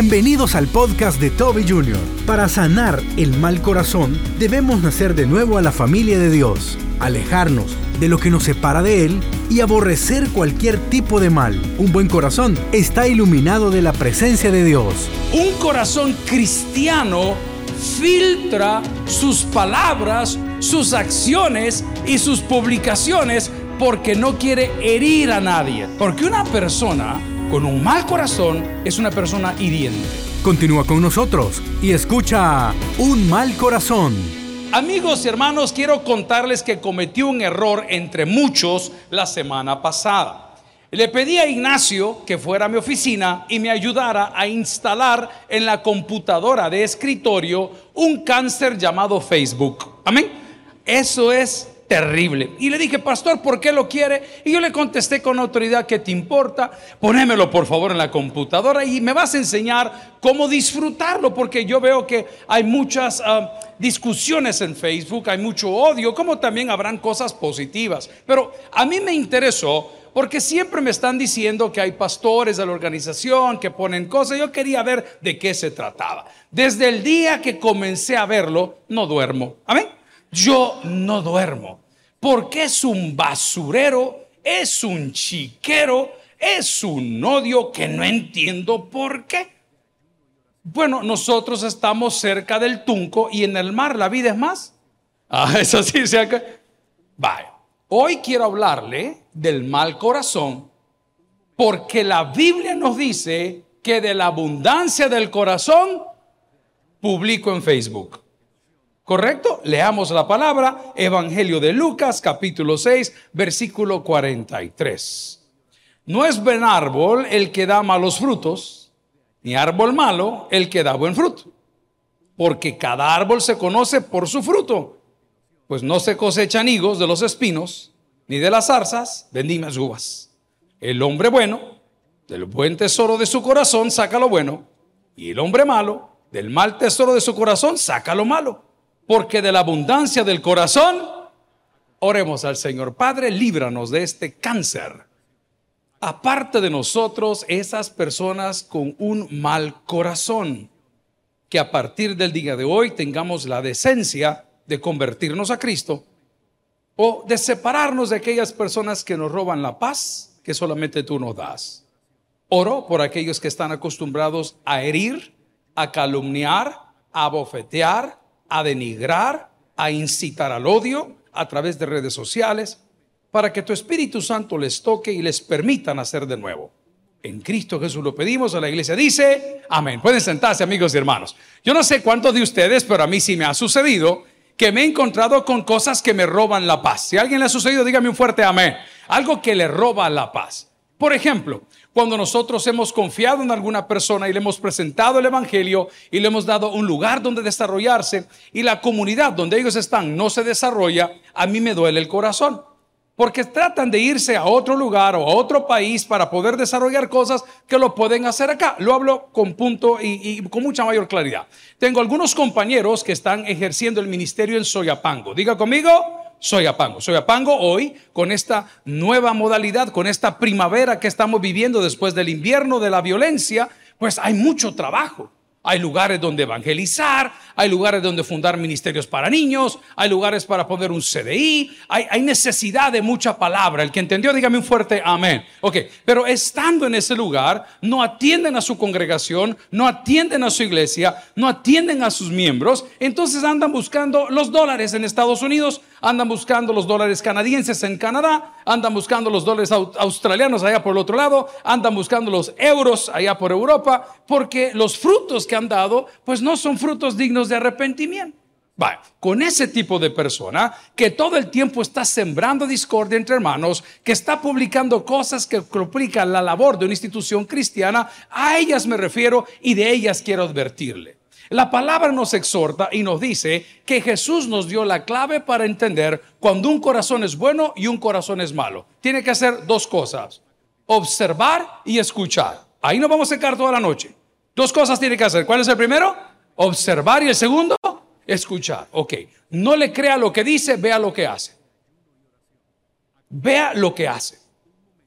Bienvenidos al podcast de Toby Jr. Para sanar el mal corazón, debemos nacer de nuevo a la familia de Dios, alejarnos de lo que nos separa de Él y aborrecer cualquier tipo de mal. Un buen corazón está iluminado de la presencia de Dios. Un corazón cristiano filtra sus palabras, sus acciones y sus publicaciones porque no quiere herir a nadie. Porque una persona con un mal corazón es una persona hiriente. Continúa con nosotros y escucha Un mal corazón. Amigos y hermanos, quiero contarles que cometí un error entre muchos la semana pasada. Le pedí a Ignacio que fuera a mi oficina y me ayudara a instalar en la computadora de escritorio un cáncer llamado Facebook. Amén. Eso es terrible. Y le dije, pastor, ¿por qué lo quiere? Y yo le contesté con autoridad, ¿qué te importa? Ponémelo por favor en la computadora y me vas a enseñar cómo disfrutarlo, porque yo veo que hay muchas ah, discusiones en Facebook, hay mucho odio, como también habrán cosas positivas. Pero a mí me interesó porque siempre me están diciendo que hay pastores de la organización que ponen cosas. Yo quería ver de qué se trataba. Desde el día que comencé a verlo, no duermo. Amén yo no duermo, porque es un basurero, es un chiquero, es un odio que no entiendo por qué. Bueno, nosotros estamos cerca del Tunco y en el mar la vida es más. Ah, es así, sea que. Vaya, hoy quiero hablarle del mal corazón, porque la Biblia nos dice que de la abundancia del corazón publico en Facebook. ¿Correcto? Leamos la palabra, Evangelio de Lucas, capítulo 6, versículo 43. No es buen árbol el que da malos frutos, ni árbol malo el que da buen fruto, porque cada árbol se conoce por su fruto, pues no se cosechan higos de los espinos, ni de las zarzas de uvas. El hombre bueno, del buen tesoro de su corazón, saca lo bueno, y el hombre malo, del mal tesoro de su corazón, saca lo malo porque de la abundancia del corazón, oremos al Señor. Padre, líbranos de este cáncer. Aparte de nosotros, esas personas con un mal corazón, que a partir del día de hoy tengamos la decencia de convertirnos a Cristo o de separarnos de aquellas personas que nos roban la paz que solamente tú nos das. Oro por aquellos que están acostumbrados a herir, a calumniar, a bofetear, a denigrar, a incitar al odio a través de redes sociales, para que tu Espíritu Santo les toque y les permita nacer de nuevo. En Cristo Jesús lo pedimos, a la iglesia dice, amén. Pueden sentarse amigos y hermanos. Yo no sé cuántos de ustedes, pero a mí sí me ha sucedido que me he encontrado con cosas que me roban la paz. Si a alguien le ha sucedido, dígame un fuerte amén. Algo que le roba la paz. Por ejemplo, cuando nosotros hemos confiado en alguna persona y le hemos presentado el Evangelio y le hemos dado un lugar donde desarrollarse y la comunidad donde ellos están no se desarrolla, a mí me duele el corazón. Porque tratan de irse a otro lugar o a otro país para poder desarrollar cosas que lo pueden hacer acá. Lo hablo con punto y, con mucha mayor claridad. Tengo algunos compañeros que están ejerciendo el ministerio en Soyapango. Diga conmigo, soy Apango. Soy Apango hoy con esta nueva modalidad, con esta primavera que estamos viviendo después del invierno de la violencia, pues hay mucho trabajo. Hay lugares donde evangelizar, hay lugares donde fundar ministerios para niños, hay lugares para poner un CDI, hay, hay, necesidad de mucha palabra. El que entendió, dígame un fuerte amén. Ok, pero estando en ese lugar, no atienden a su congregación, no atienden a su iglesia, no atienden a sus miembros, entonces andan buscando los dólares en Estados Unidos, andan buscando los dólares canadienses en Canadá, andan buscando los dólares australianos allá por el otro lado, andan buscando los euros allá por Europa, porque los frutos que han dado, pues no son frutos dignos de arrepentimiento. Va, con ese tipo de persona que todo el tiempo está sembrando discordia entre hermanos, que está publicando cosas que complican la labor de una institución cristiana, a ellas me refiero y de ellas quiero advertirle. La palabra nos exhorta y nos dice que Jesús nos dio la clave para entender cuando un corazón es bueno y un corazón es malo. Tiene que hacer dos cosas, observar y escuchar. Ahí nos vamos a secar toda la noche. Dos cosas tiene que hacer. ¿Cuál es el primero? Observar y el segundo, escuchar. Ok, no le crea lo que dice, vea lo que hace. Vea lo que hace.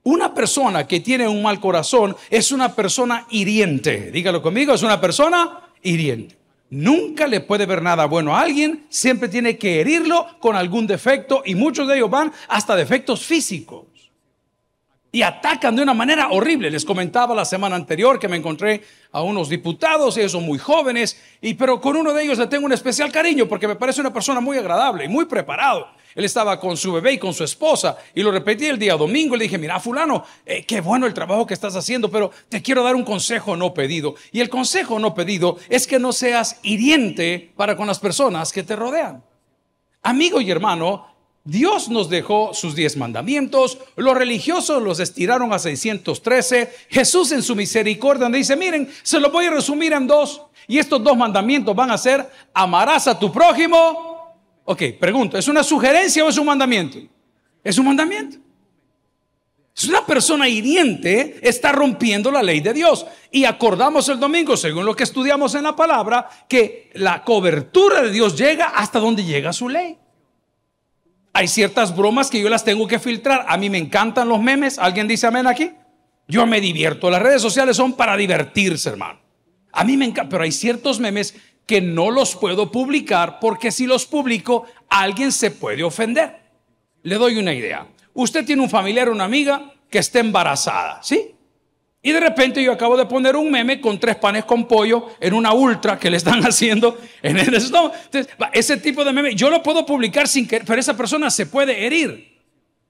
una persona que tiene un mal corazón es una persona hiriente. Dígalo conmigo, es una persona hiriente. Nunca le puede ver nada bueno a alguien, siempre tiene que herirlo con algún defecto y muchos de ellos van hasta defectos físicos. Y atacan de una manera horrible. Les comentaba la semana anterior que me encontré a unos diputados, ellos son muy jóvenes, y pero con uno de ellos le tengo un especial cariño porque me parece una persona muy agradable y muy preparado. Él estaba con su bebé y con su esposa y lo repetí el día domingo. Le dije, mira, fulano, eh, qué bueno el trabajo que estás haciendo, pero te quiero dar un consejo no pedido. Y el consejo no pedido es que no seas hiriente para con las personas que te rodean. Amigo y hermano, Dios nos dejó sus diez mandamientos, los religiosos los estiraron a 613, Jesús en su misericordia dice, miren, se los voy a resumir en dos, y estos dos mandamientos van a ser, amarás a tu prójimo Ok, pregunto, ¿es una sugerencia o es un mandamiento? Es un mandamiento. Es una persona hiriente, está rompiendo la ley de Dios. Y acordamos el domingo, según lo que estudiamos en la palabra, que la cobertura de Dios llega hasta donde llega su ley. Hay ciertas bromas que yo las tengo que filtrar. A mí me encantan los memes. ¿Alguien dice amén aquí? Yo me divierto. Las redes sociales son para divertirse, hermano. A mí me encanta, pero hay ciertos memes que no los puedo publicar porque si los publico alguien se puede ofender. Le doy una idea. Usted tiene un familiar o una amiga que está embarazada, ¿sí? Y de repente yo acabo de poner un meme con tres panes con pollo en una ultra que le están haciendo en el estómago. Entonces, ese tipo de meme yo lo puedo publicar sin que, pero esa persona se puede herir.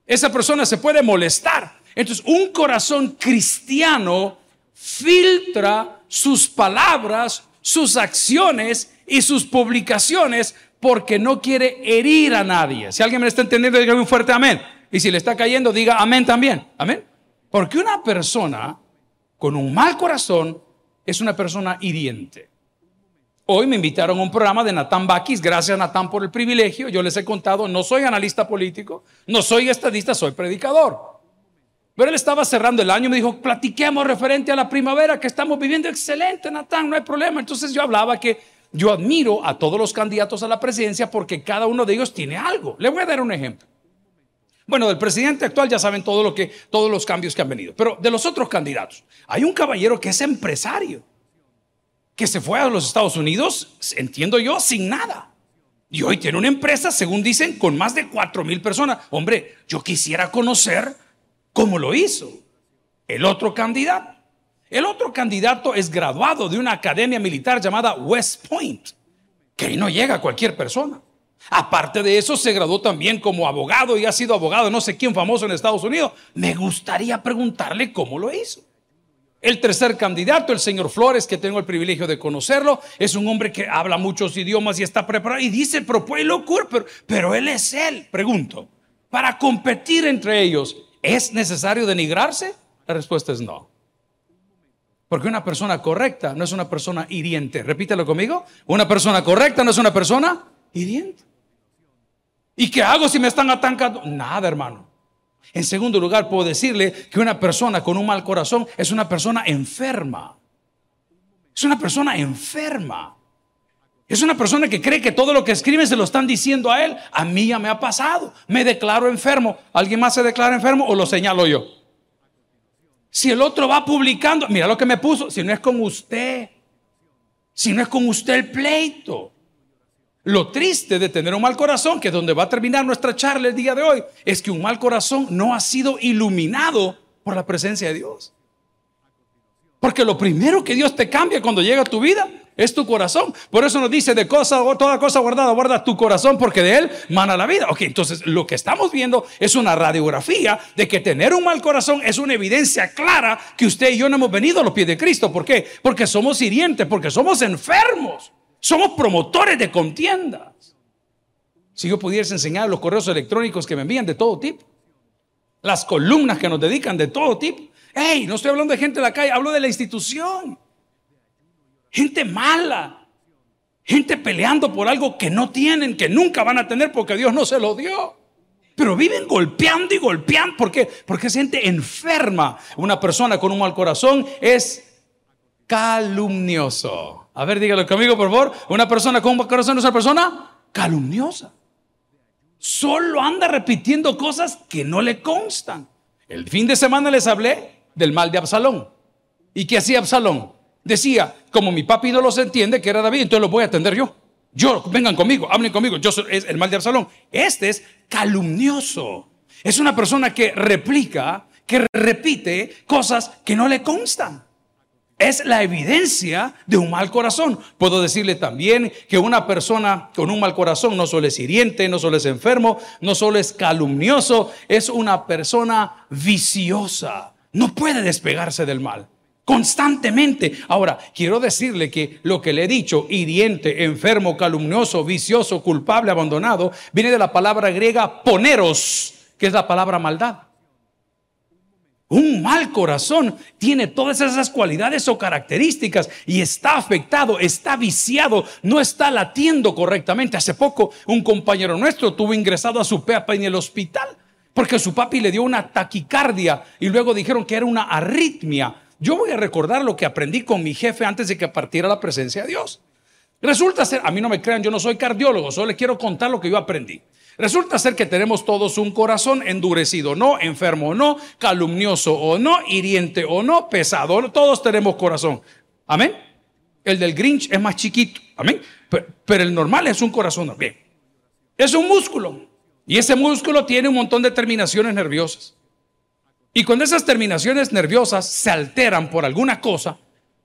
Esa persona se puede molestar. Entonces, un corazón cristiano filtra sus palabras sus acciones y sus publicaciones porque no quiere herir a nadie. Si alguien me está entendiendo, diga un fuerte amén. Y si le está cayendo, diga amén también. Amén. Porque una persona con un mal corazón es una persona hiriente. Hoy me invitaron a un programa de Natán Bakis. Gracias, Natán, por el privilegio. Yo les he contado, no soy analista político, no soy estadista, soy predicador. Pero él estaba cerrando el año y me dijo, platiquemos referente a la primavera que estamos viviendo. Excelente, Natán, no hay problema. Entonces yo hablaba que yo admiro a todos los candidatos a la presidencia porque cada uno de ellos tiene algo. Le voy a dar un ejemplo. Bueno, del presidente actual ya saben todo lo que, todos los cambios que han venido. Pero de los otros candidatos, hay un caballero que es empresario, que se fue a los Estados Unidos, entiendo yo, sin nada. Y hoy tiene una empresa, según dicen, con más de cuatro mil personas. Hombre, yo quisiera conocer ¿Cómo lo hizo el otro candidato. El otro candidato es graduado de una academia militar llamada West Point, que ahí no llega cualquier persona. Aparte de eso, se graduó también como abogado y ha sido abogado no sé quién famoso en Estados Unidos. Me gustaría preguntarle cómo lo hizo. El tercer candidato, el señor Flores, que tengo el privilegio de conocerlo, es un hombre que habla muchos idiomas y está preparado y dice, pero puede locura, pero, pero él es él. Pregunto, para competir entre ellos, ¿Es necesario denigrarse? La respuesta es no. Porque una persona correcta no es una persona hiriente. Repítelo conmigo. Una persona correcta no es una persona hiriente. ¿Y qué hago si me están atacando? Nada, hermano. En segundo lugar, puedo decirle que una persona con un mal corazón es una persona enferma. Es una persona enferma. Es una persona que cree que todo lo que escribe se lo están diciendo a él. A mí ya me ha pasado. Me declaro enfermo. ¿Alguien más se declara enfermo o lo señalo yo? Si el otro va publicando, mira lo que me puso, si no es con usted, si no es con usted el pleito. Lo triste de tener un mal corazón, que es donde va a terminar nuestra charla el día de hoy, es que un mal corazón no ha sido iluminado por la presencia de Dios. Porque lo primero que Dios te cambia cuando llega a tu vida es tu corazón. Por eso nos dice de cosa, toda cosa guardada, guarda tu corazón porque de él mana la vida. Ok, entonces lo que estamos viendo es una radiografía de que tener un mal corazón es una evidencia clara que usted y yo no hemos venido a los pies de Cristo. ¿Por qué? Porque somos hirientes, porque somos enfermos, somos promotores de contiendas. Si yo pudiese enseñar los correos electrónicos que me envían de todo tipo, las columnas que nos dedican de todo tipo. Hey, no estoy hablando de gente de la calle, hablo de la institución. Gente mala. Gente peleando por algo que no tienen, que nunca van a tener porque Dios no se lo dio. Pero viven golpeando y golpeando. ¿Por qué? Porque es gente enferma. Una persona con un mal corazón es calumnioso. A ver, dígalo conmigo, por favor. Una persona con un mal corazón es una persona calumniosa. Solo anda repitiendo cosas que no le constan. El fin de semana les hablé del mal de Absalón. ¿Y qué hacía Absalón? Decía, como mi papi no los entiende, que era David, entonces lo voy a atender yo. Yo, vengan conmigo, hablen conmigo. Yo soy es el mal de Absalón. Este es calumnioso. Es una persona que replica, que repite cosas que no le constan. Es la evidencia de un mal corazón. Puedo decirle también que una persona con un mal corazón no solo es hiriente, no solo es enfermo, no solo es calumnioso, es una persona viciosa. No puede despegarse del mal constantemente. Ahora, quiero decirle que lo que le he dicho, hiriente, enfermo, calumnioso, vicioso, culpable, abandonado, viene de la palabra griega poneros, que es la palabra maldad. Un mal corazón tiene todas esas cualidades o características y está afectado, está viciado, no está latiendo correctamente. Hace poco un compañero nuestro tuvo ingresado a su pepa en el hospital porque su papi le dio una taquicardia y luego dijeron que era una arritmia. Yo voy a recordar lo que aprendí con mi jefe antes de que partiera la presencia de Dios. Resulta ser, a mí no me crean, yo no soy cardiólogo, solo les quiero contar lo que yo aprendí. Resulta ser que tenemos todos un corazón endurecido, no, enfermo o no, calumnioso o no, hiriente o no, pesado, todos tenemos corazón. Amén. El del Grinch es más chiquito, amén. Pero, pero el normal es un corazón, bien. Es un músculo y ese músculo tiene un montón de terminaciones nerviosas. Y cuando esas terminaciones nerviosas se alteran por alguna cosa,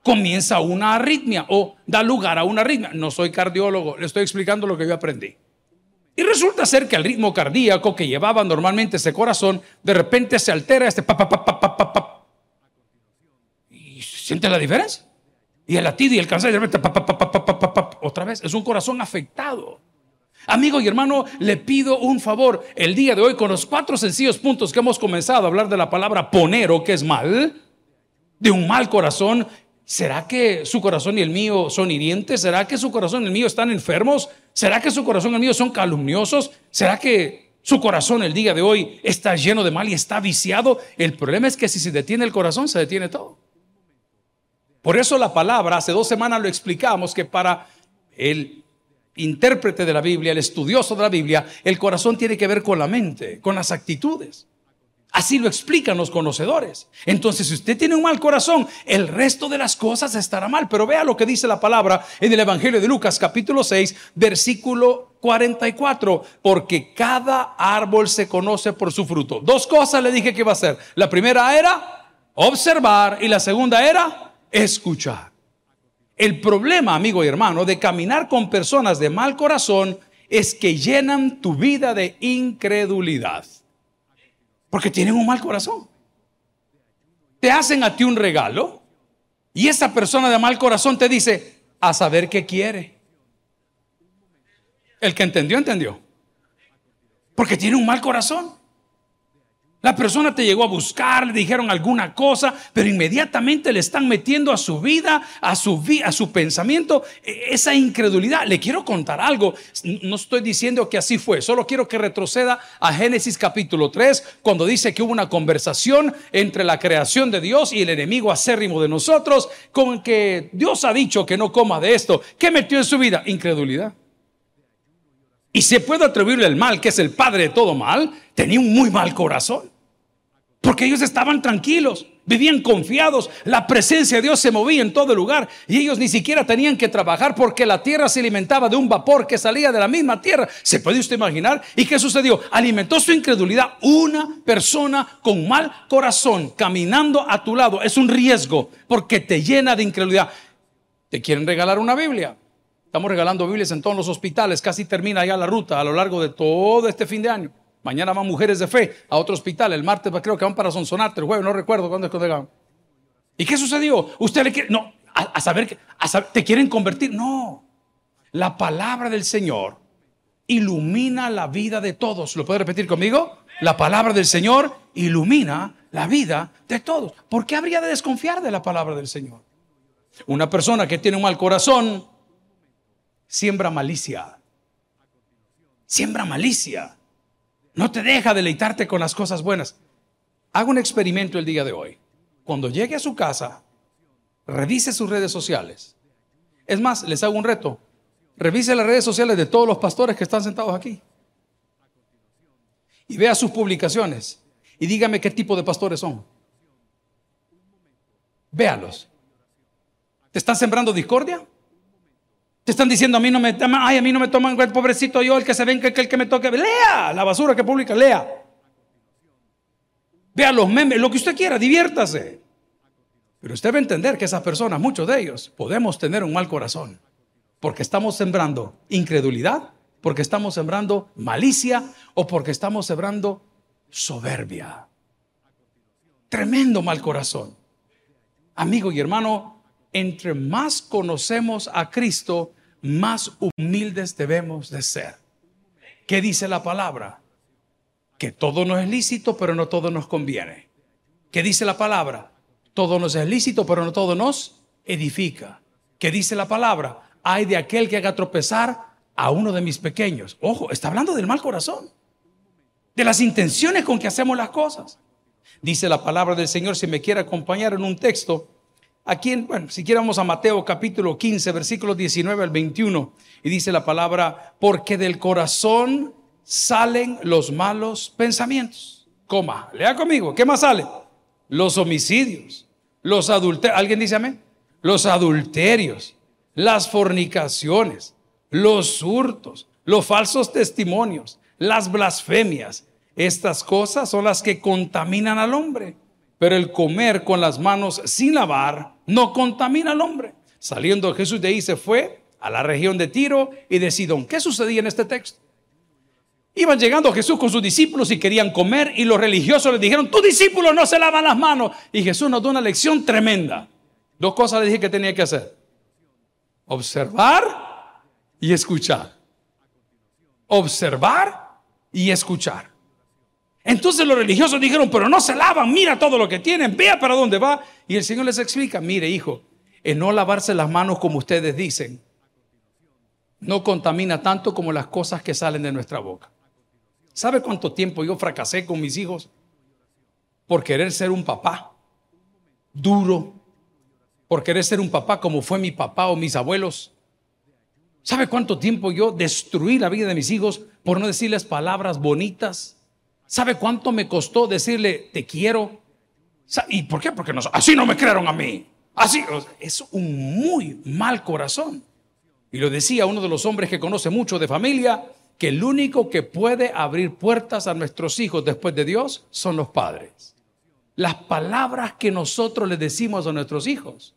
comienza una arritmia o da lugar a una arritmia. No soy cardiólogo, le estoy explicando lo que yo aprendí. Y resulta ser que el ritmo cardíaco que llevaba normalmente ese corazón, de repente se altera este pa, pa, pa, pa, pa, pa, Y siente la diferencia. Y el latido y el cansancio, de repente, pa, pa, pa, pa, pa, pa, otra vez, es un corazón afectado. Amigo y hermano, le pido un favor el día de hoy con los cuatro sencillos puntos que hemos comenzado a hablar de la palabra ponero, que es mal, de un mal corazón. ¿Será que su corazón y el mío son hirientes? ¿Será que su corazón y el mío están enfermos? ¿Será que su corazón y el mío son calumniosos? ¿Será que su corazón el día de hoy está lleno de mal y está viciado? El problema es que si se detiene el corazón, se detiene todo. Por eso la palabra, hace dos semanas lo explicamos, que para el intérprete de la Biblia, el estudioso de la Biblia, el corazón tiene que ver con la mente, con las actitudes. Así lo explican los conocedores. Entonces, si usted tiene un mal corazón, el resto de las cosas estará mal. Pero vea lo que dice la palabra en el Evangelio de Lucas capítulo 6, versículo 44. Porque cada árbol se conoce por su fruto. Dos cosas le dije que iba a hacer. La primera era observar y la segunda era escuchar. El problema, amigo y hermano, de caminar con personas de mal corazón es que llenan tu vida de incredulidad. Porque tienen un mal corazón. Te hacen a ti un regalo y esa persona de mal corazón te dice, a saber qué quiere. El que entendió, entendió. Porque tiene un mal corazón. La persona te llegó a buscar, le dijeron alguna cosa, pero inmediatamente le están metiendo a su vida, a su, a su pensamiento, e, esa incredulidad. Le quiero contar algo. No estoy diciendo que así fue, solo quiero que retroceda a Génesis capítulo 3, cuando dice que hubo una conversación entre la creación de Dios y el enemigo acérrimo de nosotros, con que Dios ha dicho que no coma de esto. ¿Qué metió en su vida? Incredulidad. Y se puede atribuirle el mal, que es el padre de todo mal, tenía un muy mal corazón. Porque ellos estaban tranquilos, vivían confiados, la presencia de Dios se movía en todo lugar y ellos ni siquiera tenían que trabajar porque la tierra se alimentaba de un vapor que salía de la misma tierra. ¿Se puede usted imaginar? ¿Y qué sucedió? Alimentó su incredulidad una persona con mal corazón caminando a tu lado. Es un riesgo porque te llena de incredulidad. ¿Te quieren regalar una Biblia? Estamos regalando Biblias en todos los hospitales, casi termina ya la ruta a lo largo de todo este fin de año. Mañana van mujeres de fe a otro hospital, el martes creo que van para Sonsonate, el jueves no recuerdo cuándo es que llegaron. ¿Y qué sucedió? Usted le quiere, no, a, saber, saber, ¿te quieren convertir? No. La palabra del Señor ilumina la vida de todos. ¿Lo puede repetir conmigo? La palabra del Señor ilumina la vida de todos. ¿Por qué habría de desconfiar de la palabra del Señor? Una persona que tiene un mal corazón siembra malicia. Siembra malicia. No te deja deleitarte con las cosas buenas. Haga un experimento el día de hoy. Cuando llegue a su casa, revise sus redes sociales. Es más, les hago un reto. Revise las redes sociales de todos los pastores que están sentados aquí. Y vea sus publicaciones. Y dígame qué tipo de pastores son. Véalos. ¿Te están sembrando discordia? ¿Te están diciendo a mí no me ay, a mí no me toman, pobrecito yo, el que se ven, que el que me toque? Lea la basura que publica, lea. Vea los memes, lo que usted quiera, diviértase. Pero usted va a entender que esas personas, muchos de ellos, podemos tener un mal corazón. Porque estamos sembrando incredulidad, porque estamos sembrando malicia o porque estamos sembrando soberbia. Tremendo mal corazón. Amigo y hermano, entre más conocemos a Cristo, más humildes debemos de ser. ¿Qué dice la palabra? Que todo nos es lícito, pero no todo nos conviene. ¿Qué dice la palabra? Todo nos es lícito, pero no todo nos edifica. ¿Qué dice la palabra? Hay de aquel que haga tropezar a uno de mis pequeños. Ojo, está hablando del mal corazón, de las intenciones con que hacemos las cosas. Dice la palabra del Señor, si me quiere acompañar en un texto, aquí, en, bueno, si vamos a Mateo capítulo 15, versículos 19 al 21, y dice la palabra, porque del corazón salen los malos pensamientos. Coma, lea conmigo, ¿qué más sale? Los homicidios, los adulterios, ¿alguien dice amén? Los adulterios, las fornicaciones, los hurtos, los falsos testimonios, las blasfemias. Estas cosas son las que contaminan al hombre. Pero el comer con las manos sin lavar no contamina al hombre. Saliendo Jesús de ahí se fue a la región de Tiro y de Sidón. ¿Qué sucedía en este texto? Iban llegando Jesús con sus discípulos y querían comer y los religiosos les dijeron, tus discípulos no se lavan las manos. Y Jesús nos dio una lección tremenda. Dos cosas le dije que tenía que hacer. Observar y escuchar. Observar y escuchar. Entonces los religiosos dijeron, pero no se lavan, mira todo lo que tienen, vea para dónde va. Y el Señor les explica, mire hijo, en no lavarse las manos como ustedes dicen, no contamina tanto como las cosas que salen de nuestra boca. ¿Sabe cuánto tiempo yo fracasé con mis hijos por querer ser un papá duro, por querer ser un papá como fue mi papá o mis abuelos? ¿Sabe cuánto tiempo yo destruí la vida de mis hijos por no decirles palabras bonitas? ¿Sabe cuánto me costó decirle te quiero? ¿Y por qué? Porque no, así no me crearon a mí. Así es un muy mal corazón. Y lo decía uno de los hombres que conoce mucho de familia, que el único que puede abrir puertas a nuestros hijos después de Dios son los padres. Las palabras que nosotros le decimos a nuestros hijos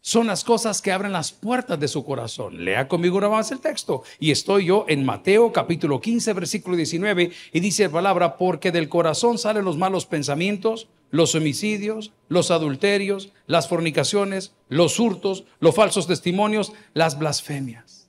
son las cosas que abren las puertas de su corazón. Lea conmigo una más el texto. Y estoy yo en Mateo capítulo 15, versículo 19, y dice la palabra, porque del corazón salen los malos pensamientos, los homicidios, los adulterios, las fornicaciones, los hurtos, los falsos testimonios, las blasfemias.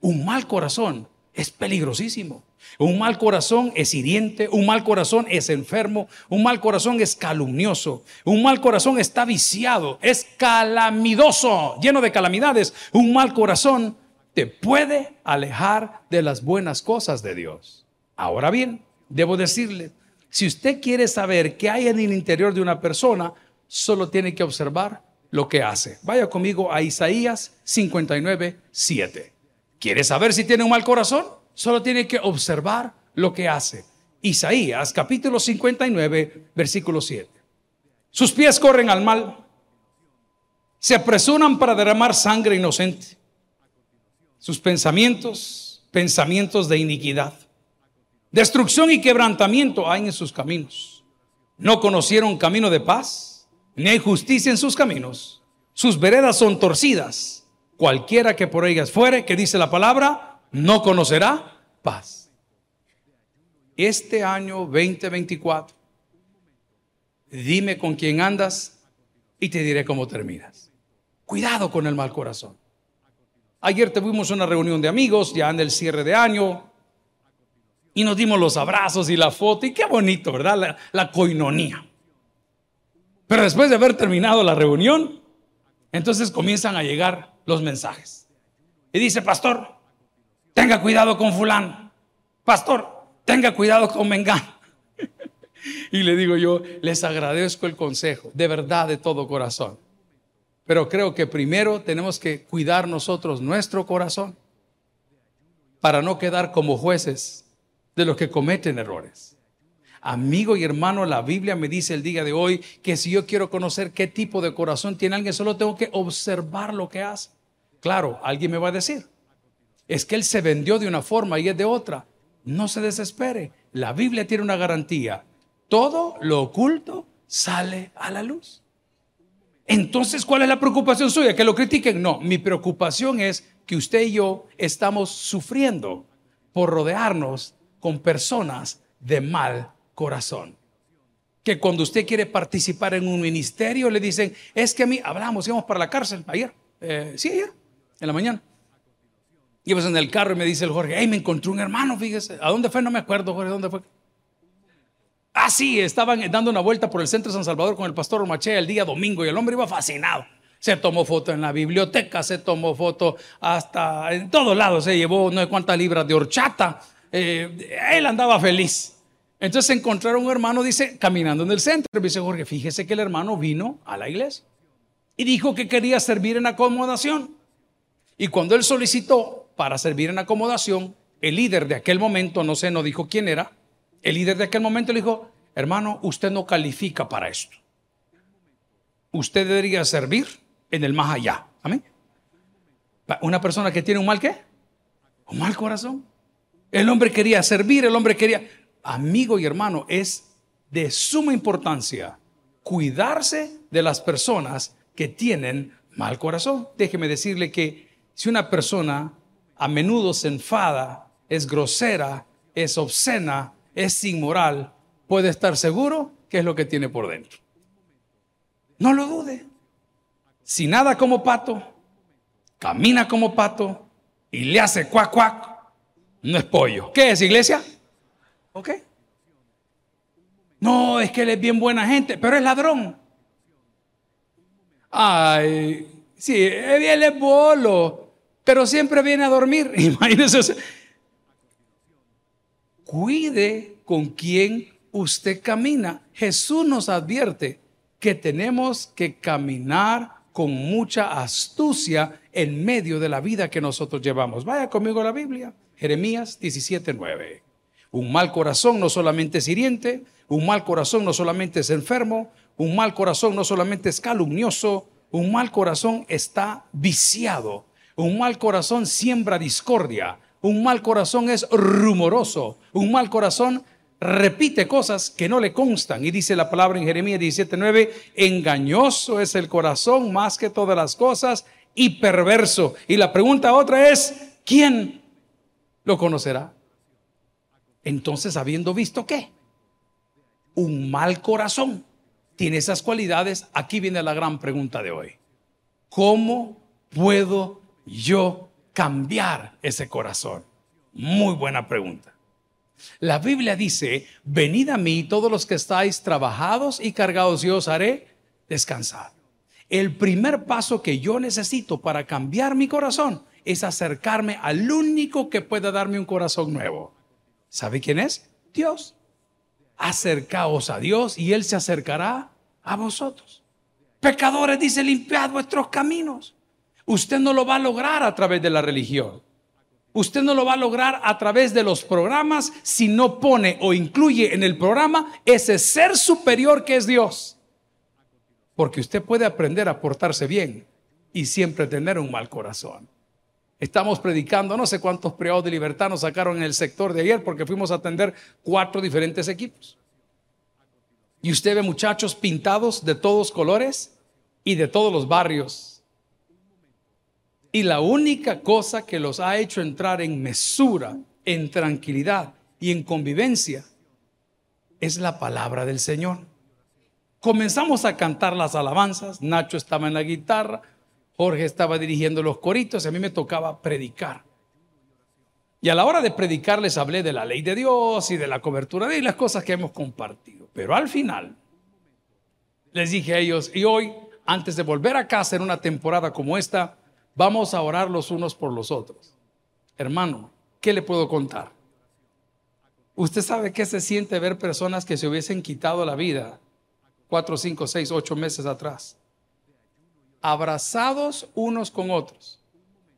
Un mal corazón es peligrosísimo. Un mal corazón es hiriente, un mal corazón es enfermo, un mal corazón es calumnioso, un mal corazón está viciado, es calamidoso, lleno de calamidades. Un mal corazón te puede alejar de las buenas cosas de Dios. Ahora bien, debo decirle, si usted quiere saber qué hay en el interior de una persona, solo tiene que observar lo que hace. Vaya conmigo a Isaías 59, 7. ¿Quiere saber si tiene un mal corazón? Solo tiene que observar lo que hace. Isaías capítulo 59, versículo 7. Sus pies corren al mal, se apresuran para derramar sangre inocente. Sus pensamientos, pensamientos de iniquidad. Destrucción y quebrantamiento hay en sus caminos. No conocieron camino de paz, ni hay justicia en sus caminos. Sus veredas son torcidas. Cualquiera que por ellas fuere, que dice la palabra, no conocerá paz. Este año 2024, dime con quién andas y te diré cómo terminas. Cuidado con el mal corazón. Ayer tuvimos una reunión de amigos, ya en el cierre de año, y nos dimos los abrazos y la foto, y qué bonito, ¿verdad? La, coinonía. Pero después de haber terminado la reunión, entonces comienzan a llegar los mensajes. Y dice, pastor, tenga cuidado con fulano. Pastor, tenga cuidado con Mengán. y le digo yo, les agradezco el consejo, de verdad, de todo corazón. Pero creo que primero tenemos que cuidar nosotros nuestro corazón para no quedar como jueces de los que cometen errores. Amigo y hermano, la Biblia me dice el día de hoy que si yo quiero conocer qué tipo de corazón tiene alguien, solo tengo que observar lo que hace. Claro, alguien me va a decir, es que él se vendió de una forma y es de otra. No se desespere. La Biblia tiene una garantía. Todo lo oculto sale a la luz. Entonces, ¿cuál es la preocupación suya? ¿Que lo critiquen? No, mi preocupación es que usted y yo estamos sufriendo por rodearnos con personas de mal corazón. Que cuando usted quiere participar en un ministerio le dicen, es que a mí hablamos, íbamos para la cárcel ayer. Eh, sí, ayer, en la mañana. Íbamos en el carro y me dice el Jorge, hey, me encontré un hermano, fíjese. ¿A dónde fue? No me acuerdo, Jorge, ¿dónde fue? Ah, sí, estaban dando una vuelta por el centro de San Salvador con el pastor Machea el día domingo y el hombre iba fascinado. Se tomó foto en la biblioteca, se tomó foto hasta en todos lados, se llevó no sé cuántas libras de horchata. Eh, él andaba feliz. Entonces encontraron un hermano, dice, caminando en el centro. Dice Jorge, fíjese que el hermano vino a la iglesia y dijo que quería servir en acomodación. Y cuando él solicitó para servir en acomodación, el líder de aquel momento, no sé, no dijo quién era, el líder de aquel momento le dijo, hermano, usted no califica para esto. Usted debería servir en el más allá. Amén. Una persona que tiene un mal qué? Un mal corazón. El hombre quería servir, el hombre quería... Amigo y hermano, es de suma importancia cuidarse de las personas que tienen mal corazón. Déjeme decirle que si una persona a menudo se enfada, es grosera, es obscena, es inmoral, puede estar seguro que es lo que tiene por dentro. No lo dude. Si nada como pato, camina como pato y le hace cuac cuac, no es pollo. ¿Qué es iglesia? ¿Ok? No, es que él es bien buena gente, pero es ladrón. Ay, sí, él es bolo, pero siempre viene a dormir. Imagínense. Cuide con quién usted camina. Jesús nos advierte que tenemos que caminar con mucha astucia en medio de la vida que nosotros llevamos. Vaya conmigo a la Biblia. Jeremías 17:9. Un mal corazón no solamente es hiriente, un mal corazón no solamente es enfermo, un mal corazón no solamente es calumnioso, un mal corazón está viciado, un mal corazón siembra discordia, un mal corazón es rumoroso. Un mal corazón repite cosas que no le constan. Y dice la palabra en Jeremías 17:9, engañoso es el corazón más que todas las cosas y perverso. Y la pregunta otra es, ¿quién lo conocerá? Entonces, habiendo visto que un mal corazón tiene esas cualidades, aquí viene la gran pregunta de hoy. ¿Cómo puedo yo cambiar ese corazón? Muy buena pregunta. La Biblia dice, venid a mí todos los que estáis trabajados y cargados, yo os haré descansar. El primer paso que yo necesito para cambiar mi corazón es acercarme al único que pueda darme un corazón nuevo. ¿Sabe quién es? Dios. Acercaos a Dios y Él se acercará a vosotros. Pecadores, dice, limpiad vuestros caminos. Usted no lo va a lograr a través de la religión. Usted no lo va a lograr a través de los programas si no pone o incluye en el programa ese ser superior que es Dios. Porque usted puede aprender a portarse bien y siempre tener un mal corazón. Estamos predicando, no sé cuántos privados de libertad nos sacaron en el sector de ayer porque fuimos a atender cuatro diferentes equipos. Y usted ve muchachos pintados de todos colores y de todos los barrios y la única cosa que los ha hecho entrar en mesura, en tranquilidad y en convivencia es la palabra del Señor. Comenzamos a cantar las alabanzas, Nacho estaba en la guitarra, Jorge estaba dirigiendo los coritos, y a mí me tocaba predicar. Y a la hora de predicar les hablé de la ley de Dios y de la cobertura de las cosas que hemos compartido. Pero al final les dije a ellos, y hoy, antes de volver a casa en una temporada como esta, Vamos a orar los unos por los otros. Hermano, ¿qué le puedo contar? Usted sabe qué se siente ver personas que se hubiesen quitado la vida cuatro, cinco, seis, ocho meses atrás, abrazados unos con otros,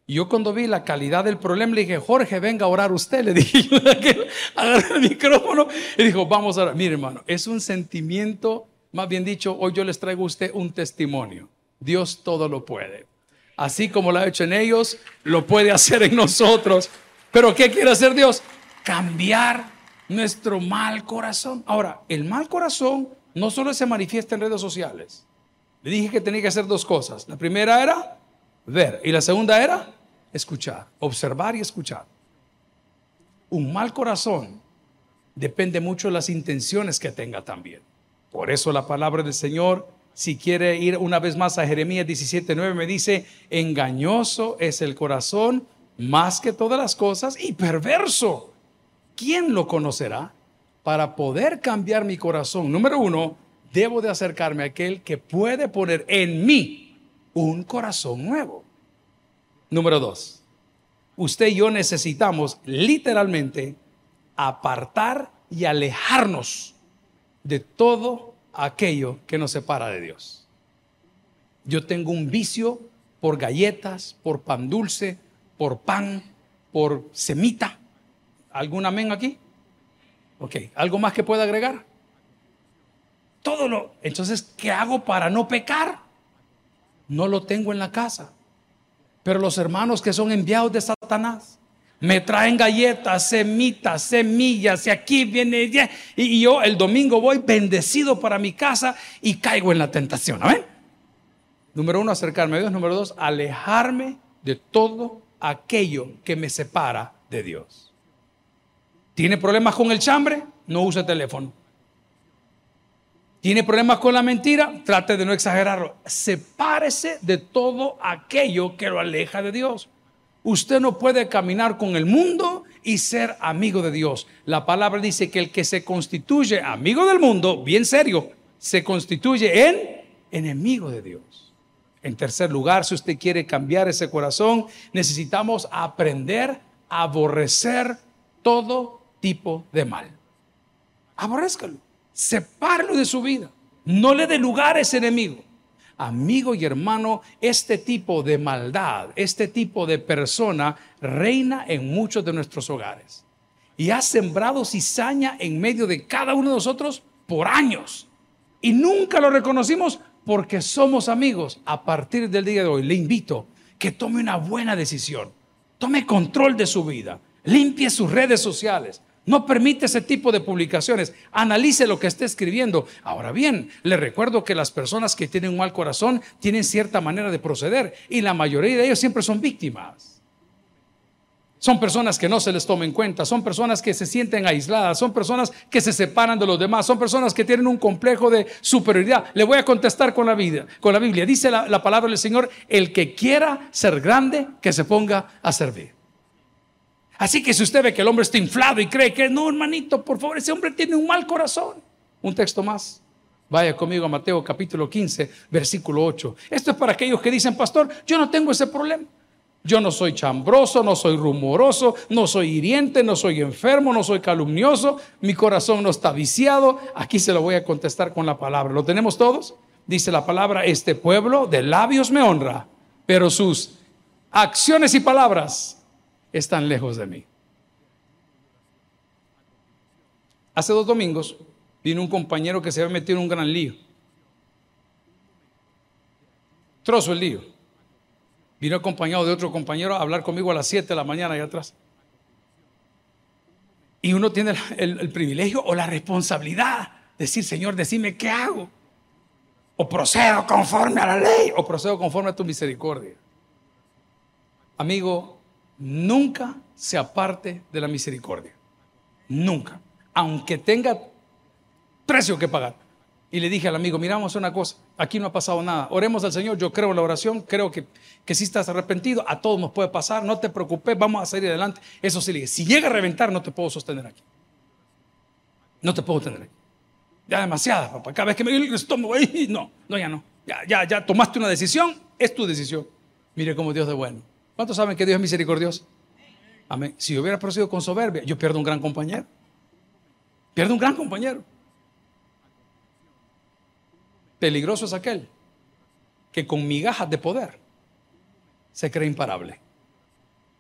Y yo cuando vi la calidad del problema le dije, Jorge, venga a orar usted. Le dije, agarré el micrófono y dijo, vamos a orar. Mire hermano, es un sentimiento, más bien dicho, hoy yo les traigo a usted un testimonio. Dios todo lo puede. Así como lo ha hecho en ellos, lo puede hacer en nosotros. Pero ¿qué quiere hacer Dios? Cambiar nuestro mal corazón. Ahora, el mal corazón no solo se manifiesta en redes sociales. Le dije que tenía que hacer dos cosas. La primera era ver y la segunda era escuchar, observar y escuchar. Un mal corazón depende mucho de las intenciones que tenga también. Por eso la palabra del Señor, si quiere ir una vez más a Jeremías 17:9, me dice, engañoso es el corazón más que todas las cosas y perverso. ¿Quién lo conocerá? Para poder cambiar mi corazón, número uno, debo de acercarme a aquel que puede poner en mí un corazón nuevo. Número dos, usted y yo necesitamos literalmente apartar y alejarnos de todo aquello que nos separa de Dios. Yo tengo un vicio por galletas, por pan dulce, por pan, por semita. ¿Algún amén aquí? Ok, ¿algo más que pueda agregar? Entonces, ¿qué hago para no pecar? No lo tengo en la casa. Pero los hermanos que son enviados de Satanás me traen galletas, semitas, semillas, y aquí viene, y yo el domingo voy bendecido para mi casa y caigo en la tentación. Amén. Número uno, acercarme a Dios. Número dos, alejarme de todo aquello que me separa de Dios. ¿Tiene problemas con el chambre? No use teléfono. ¿Tiene problemas con la mentira? Trate de no exagerarlo. Sepárese de todo aquello que lo aleja de Dios. Usted no puede caminar con el mundo y ser amigo de Dios. La palabra dice que el que se constituye amigo del mundo, bien serio, se constituye en enemigo de Dios. En tercer lugar, si usted quiere cambiar ese corazón, necesitamos aprender a aborrecer todo tipo de mal. Aborrézcalo. Sepáralo de su vida. No le dé lugar a ese enemigo. Amigo y hermano, este tipo de maldad, este tipo de persona reina en muchos de nuestros hogares. Y ha sembrado cizaña en medio de cada uno de nosotros por años. Y nunca lo reconocimos porque somos amigos. A partir del día de hoy le invito que tome una buena decisión. Tome control de su vida. Limpie sus redes sociales. No permite ese tipo de publicaciones. Analice lo que esté escribiendo. Ahora bien, le recuerdo que las personas que tienen un mal corazón tienen cierta manera de proceder y la mayoría de ellos siempre son víctimas. Son personas que no se les toma en cuenta, son personas que se sienten aisladas, son personas que se separan de los demás, son personas que tienen un complejo de superioridad. Le voy a contestar con la vida, con la Biblia. Dice la, la palabra del Señor, el que quiera ser grande, que se ponga a servir. Así que si usted ve que el hombre está inflado y cree que no, hermanito, por favor, ese hombre tiene un mal corazón. Un texto más. Vaya conmigo a Mateo capítulo 15, versículo 8. Esto es para aquellos que dicen, pastor, yo no tengo ese problema. Yo no soy chambroso, no soy rumoroso, no soy hiriente, no soy enfermo, no soy calumnioso, mi corazón no está viciado. Aquí se lo voy a contestar con la palabra. ¿Lo tenemos todos? Dice la palabra, este pueblo de labios me honra, pero sus acciones y palabras están lejos de mí. Hace dos domingos vino un compañero que se había metido en un gran lío. Trozo el lío. Vino acompañado de otro compañero a hablar conmigo a las 7 de la mañana allá atrás. Y uno tiene el, privilegio o la responsabilidad de decir, Señor, decime qué hago. O procedo conforme a la ley, o procedo conforme a tu misericordia. Amigo, nunca se aparte de la misericordia. Nunca. Aunque tenga precio que pagar. Y le dije al amigo, miramos una cosa, aquí no ha pasado nada. Oremos al Señor, yo creo en la oración, creo que, que si estás arrepentido, a todos nos puede pasar, no te preocupes, vamos a salir adelante. Eso sí le dije, si llega a reventar, no te puedo sostener aquí. No te puedo tener aquí. Ya demasiada, papá. Cada vez que me estómago, no, no, ya no. Ya, ya, ya tomaste una decisión, es tu decisión. Mire cómo Dios de bueno. ¿Cuántos saben que Dios es misericordioso? Amén. Si yo hubiera procedido con soberbia, yo pierdo un gran compañero. Pierdo un gran compañero. Peligroso es aquel que con migajas de poder se cree imparable.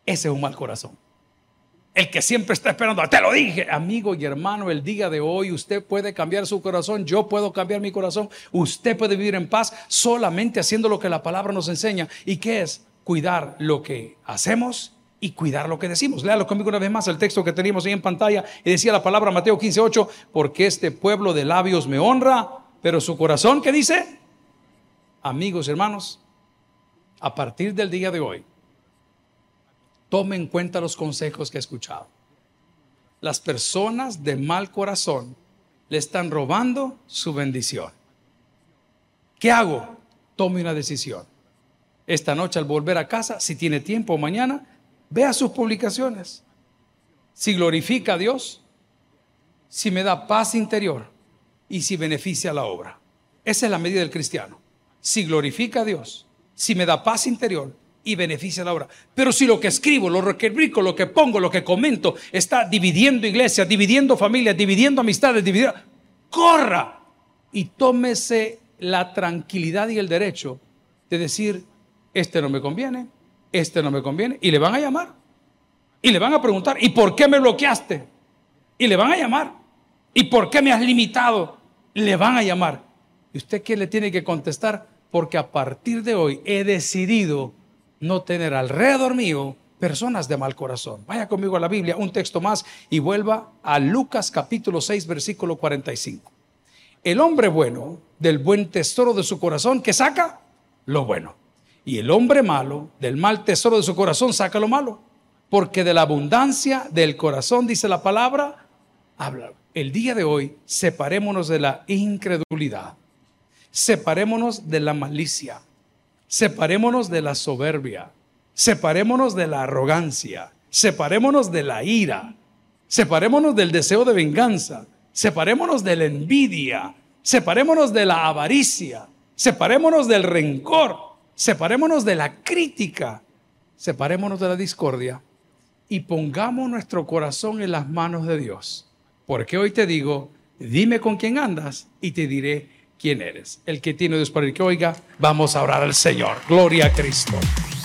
ese es un mal corazón. El que siempre está esperando, te lo dije, amigo y hermano, el día de hoy usted puede cambiar su corazón, yo puedo cambiar mi corazón, usted puede vivir en paz solamente haciendo lo que la palabra nos enseña. ¿Y qué es? Cuidar lo que hacemos y cuidar lo que decimos. Léalo conmigo una vez más el texto que teníamos ahí en pantalla y decía la palabra Mateo 15:8, porque este pueblo de labios me honra, pero su corazón, ¿qué dice? Amigos, hermanos, a partir del día de hoy, tome en cuenta los consejos que he escuchado. Las personas de mal corazón le están robando su bendición. ¿Qué hago? Tome una decisión. Esta noche al volver a casa, si tiene tiempo mañana, vea sus publicaciones. Si glorifica a Dios, si me da paz interior y si beneficia la obra. Esa es la medida del cristiano. Si glorifica a Dios, si me da paz interior y beneficia la obra. Pero si lo que escribo, lo que rico, lo que pongo, lo que comento, está dividiendo iglesias, dividiendo familias, dividiendo amistades, dividiendo, corra y tómese la tranquilidad y el derecho de decir, este no me conviene, este no me conviene, y le van a llamar, y le van a preguntar, ¿y por qué me bloqueaste? Y le van a llamar, ¿y por qué me has limitado? Le van a llamar. ¿Y usted qué le tiene que contestar? Porque a partir de hoy he decidido no tener alrededor mío personas de mal corazón. Vaya conmigo a la Biblia, un texto más y vuelva a Lucas capítulo 6, versículo 45. El hombre bueno del buen tesoro de su corazón, que saca? Lo bueno. Y el hombre malo del mal tesoro de su corazón saca lo malo. Porque de la abundancia del corazón, dice la palabra, habla. El día de hoy, separémonos de la incredulidad. Separémonos de la malicia Separémonos de la soberbia, separémonos de la arrogancia, separémonos de la ira, separémonos del deseo de venganza, separémonos de la envidia, separémonos de la avaricia, separémonos del rencor, separémonos de la crítica, separémonos de la discordia y pongamos nuestro corazón en las manos de Dios. Porque hoy te digo, dime con quién andas y te diré quién eres. El que tiene Dios para el que oiga, vamos a orar al Señor. Gloria a Cristo.